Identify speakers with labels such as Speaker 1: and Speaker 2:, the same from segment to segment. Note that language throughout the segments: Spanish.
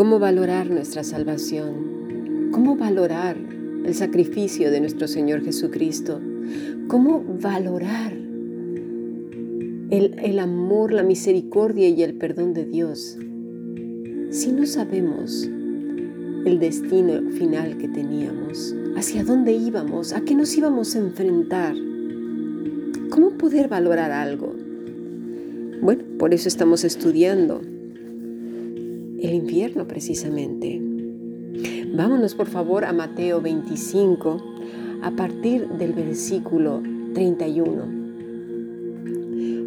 Speaker 1: ¿Cómo valorar nuestra salvación? ¿Cómo valorar el sacrificio de nuestro Señor Jesucristo? ¿Cómo valorar el, amor, la misericordia y el perdón de Dios si no sabemos el destino final que teníamos, hacia dónde íbamos, a qué nos íbamos a enfrentar? ¿Cómo poder valorar algo? Bueno, por eso estamos estudiando el infierno precisamente. Vámonos por favor a Mateo 25 a partir del versículo 31.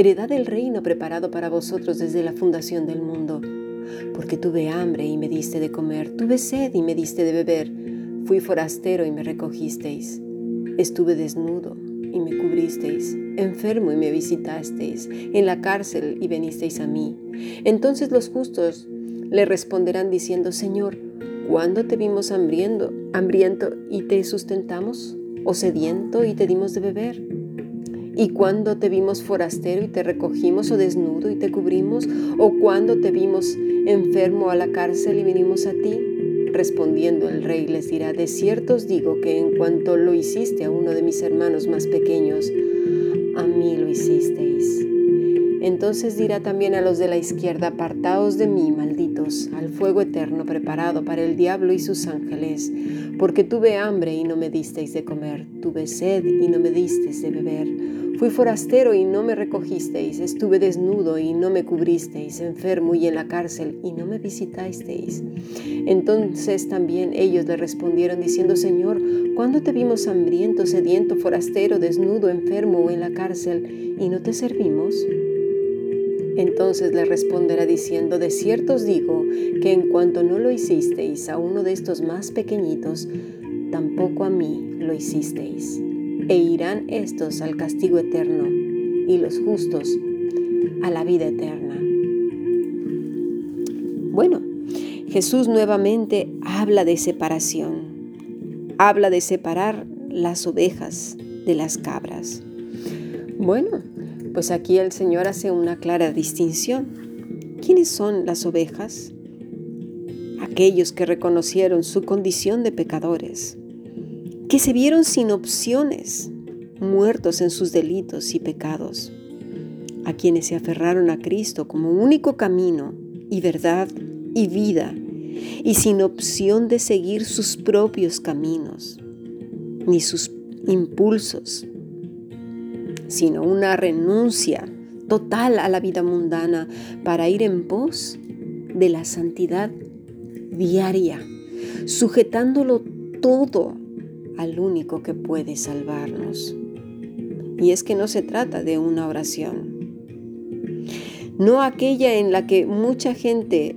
Speaker 1: heredad del reino preparado para vosotros desde la fundación del mundo, porque tuve hambre y me diste de comer, tuve sed y me diste de beber, fui forastero y me recogisteis, estuve desnudo y me cubristeis, enfermo y me visitasteis, en la cárcel y venisteis a mí. Entonces los justos le responderán diciendo, Señor, ¿cuándo te vimos hambriento, hambriento y te sustentamos? ¿O sediento y te dimos de beber? ¿Y cuándo te vimos forastero y te recogimos o desnudo y te cubrimos? ¿O cuándo te vimos enfermo a la cárcel y vinimos a ti? Respondiendo el rey les dirá, de cierto os digo que en cuanto lo hiciste a uno de mis hermanos más pequeños, a mí lo hicisteis. Entonces dirá también a los de la izquierda, apartaos de mí, malditos, al fuego eterno preparado para el diablo y sus ángeles, porque tuve hambre y no me disteis de comer, tuve sed y no me disteis de beber Fui forastero y no me recogisteis, estuve desnudo y no me cubristeis, enfermo y en la cárcel y no me visitasteis. Entonces también ellos le respondieron diciendo, Señor, ¿cuándo te vimos hambriento, sediento, forastero, desnudo, enfermo o en la cárcel y no te servimos? Entonces le responderá diciendo, de cierto os digo que en cuanto no lo hicisteis a uno de estos más pequeñitos, tampoco a mí lo hicisteis e irán estos al castigo eterno y los justos a la vida eterna. Bueno, Jesús nuevamente habla de separación, habla de separar las ovejas de las cabras. Bueno, pues aquí el Señor hace una clara distinción. ¿Quiénes son las ovejas? Aquellos que reconocieron su condición de pecadores, que se vieron sin opciones, muertos en sus delitos y pecados, a quienes se aferraron a Cristo como único camino y verdad y vida, y sin opción de seguir sus propios caminos, ni sus impulsos, sino una renuncia total a la vida mundana para ir en pos de la santidad diaria, sujetándolo todo al único que puede salvarnos. Y es que no se trata de una oración, no aquella en la que mucha gente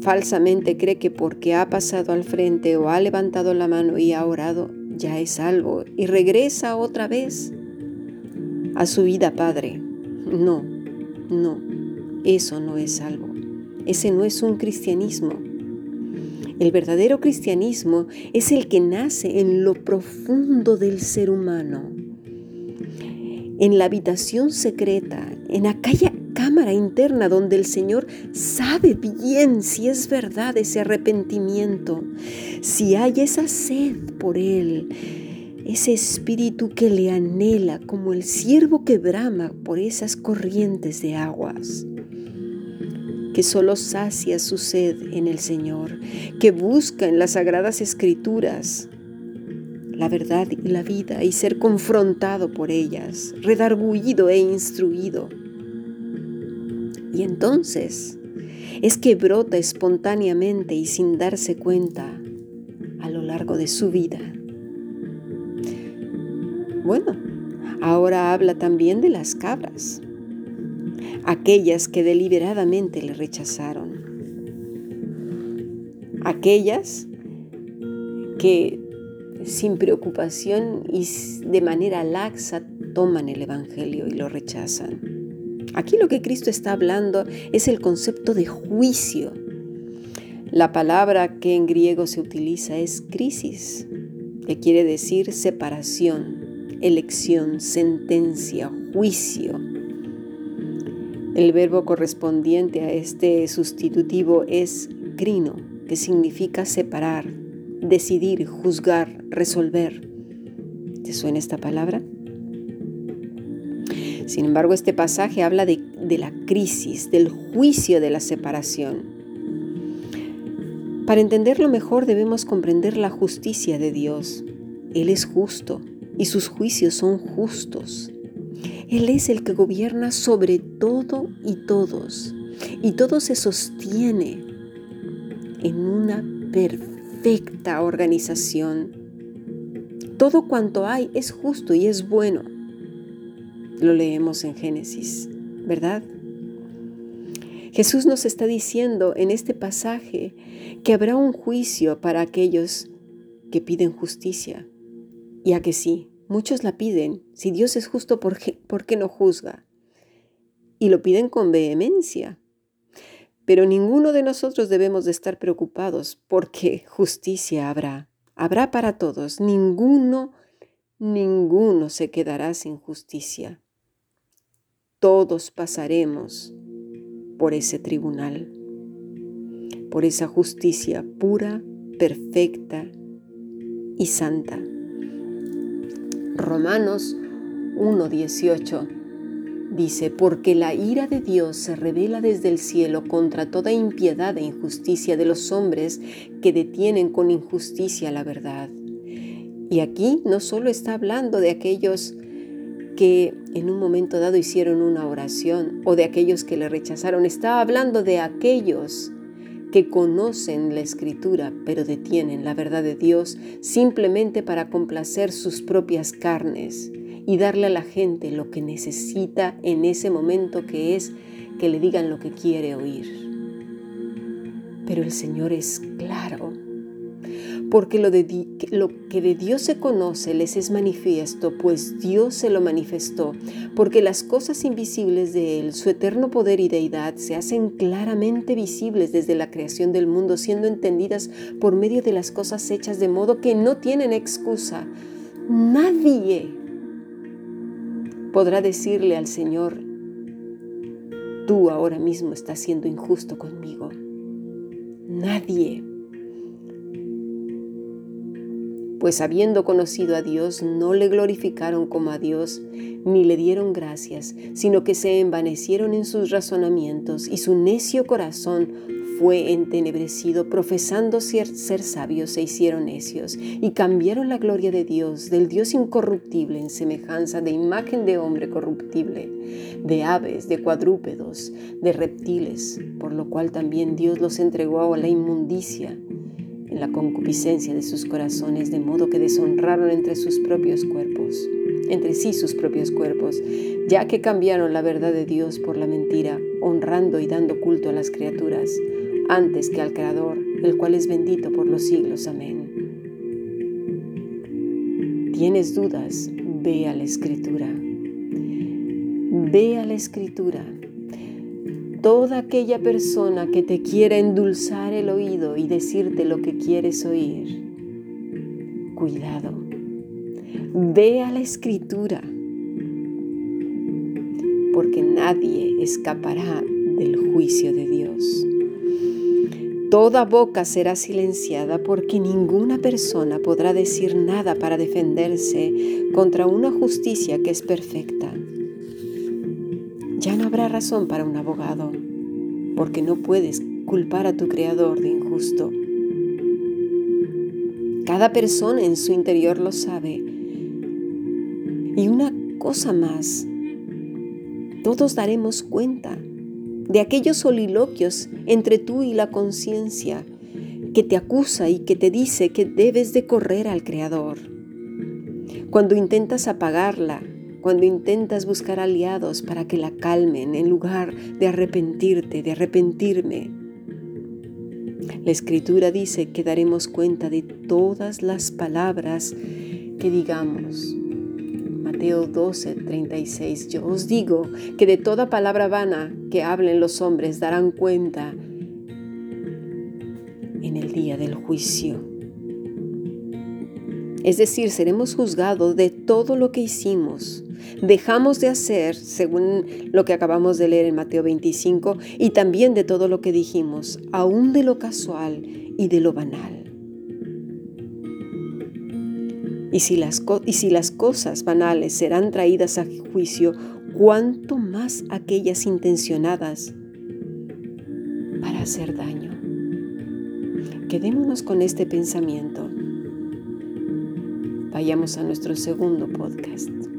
Speaker 1: falsamente cree que porque ha pasado al frente o ha levantado la mano y ha orado, ya es salvo y regresa otra vez a su vida padre. No, no, eso no es salvo. Ese no es un cristianismo. El verdadero cristianismo es el que nace en lo profundo del ser humano, en la habitación secreta, en aquella cámara interna donde el Señor sabe bien si es verdad ese arrepentimiento, si hay esa sed por Él, ese espíritu que le anhela como el siervo que brama por esas corrientes de aguas que solo sacia su sed en el Señor, que busca en las sagradas escrituras la verdad y la vida y ser confrontado por ellas, redarguido e instruido. Y entonces es que brota espontáneamente y sin darse cuenta a lo largo de su vida. Bueno, ahora habla también de las cabras, aquellas que deliberadamente le rechazaron, aquellas que sin preocupación y de manera laxa toman el Evangelio y lo rechazan. Aquí lo que Cristo está hablando es el concepto de juicio. La palabra que en griego se utiliza es crisis, que quiere decir separación, elección, sentencia, juicio. El verbo correspondiente a este sustitutivo es crino, que significa separar, decidir, juzgar, resolver. ¿Te suena esta palabra? Sin embargo, este pasaje habla de, de, la crisis, del juicio de la separación. Para entenderlo mejor debemos comprender la justicia de Dios. Él es justo y sus juicios son justos. Él es el que gobierna sobre todo y todos. Y todo se sostiene en una perfecta organización. Todo cuanto hay es justo y es bueno. Lo leemos en Génesis, ¿verdad? Jesús nos está diciendo en este pasaje que habrá un juicio para aquellos que piden justicia. Y a que sí, Muchos la piden. Si Dios es justo, ¿por qué, ¿por qué no juzga? Y lo piden con vehemencia. Pero ninguno de nosotros debemos de estar preocupados porque justicia habrá. Habrá para todos. Ninguno, ninguno se quedará sin justicia. Todos pasaremos por ese tribunal, por esa justicia pura, perfecta y santa. Romanos 1.18 dice, porque la ira de Dios se revela desde el cielo contra toda impiedad e injusticia de los hombres que detienen con injusticia la verdad. Y aquí no solo está hablando de aquellos que en un momento dado hicieron una oración o de aquellos que le rechazaron, está hablando de aquellos que conocen la escritura pero detienen la verdad de Dios simplemente para complacer sus propias carnes y darle a la gente lo que necesita en ese momento que es que le digan lo que quiere oír. Pero el Señor es claro porque lo, de, lo, que de Dios se conoce les es manifiesto, pues Dios se lo manifestó, porque las cosas invisibles de Él, su eterno poder y deidad, se hacen claramente visibles desde la creación del mundo, siendo entendidas por medio de las cosas hechas de modo que no tienen excusa. Nadie podrá decirle al Señor, tú ahora mismo estás siendo injusto conmigo. Nadie pues habiendo conocido a Dios, no le glorificaron como a Dios, ni le dieron gracias, sino que se envanecieron en sus razonamientos, y su necio corazón fue entenebrecido, profesando ser, ser, sabios se hicieron necios, y cambiaron la gloria de Dios, del Dios incorruptible, en semejanza de imagen de hombre corruptible, de aves, de cuadrúpedos, de reptiles, por lo cual también Dios los entregó a la inmundicia la concupiscencia de sus corazones, de modo que deshonraron entre sus propios cuerpos, entre sí sus propios cuerpos, ya que cambiaron la verdad de Dios por la mentira, honrando y dando culto a las criaturas, antes que al Creador, el cual es bendito por los siglos. Amén. ¿Tienes dudas? Ve a la Escritura. Ve a la Escritura toda aquella persona que te quiera endulzar el oído y decirte lo que quieres oír, cuidado, ve a la escritura, porque nadie escapará del juicio de Dios. Toda boca será silenciada porque ninguna persona podrá decir nada para defenderse contra una justicia que es perfecta ya no habrá razón para un abogado, porque no puedes culpar a tu Creador de injusto. Cada persona en su interior lo sabe. Y una cosa más, todos daremos cuenta de aquellos soliloquios entre tú y la conciencia que te acusa y que te dice que debes de correr al Creador. Cuando intentas apagarla cuando intentas buscar aliados para que la calmen en lugar de arrepentirte, de arrepentirme. La escritura dice que daremos cuenta de todas las palabras que digamos. Mateo 12, 36. Yo os digo que de toda palabra vana que hablen los hombres darán cuenta en el día del juicio. Es decir, seremos juzgados de todo lo que hicimos. Dejamos de hacer, según lo que acabamos de leer en Mateo 25, y también de todo lo que dijimos, aún de lo casual y de lo banal. Y si las, y si las cosas banales serán traídas a juicio, cuánto más aquellas intencionadas para hacer daño. Quedémonos con este pensamiento. Vayamos a nuestro segundo podcast.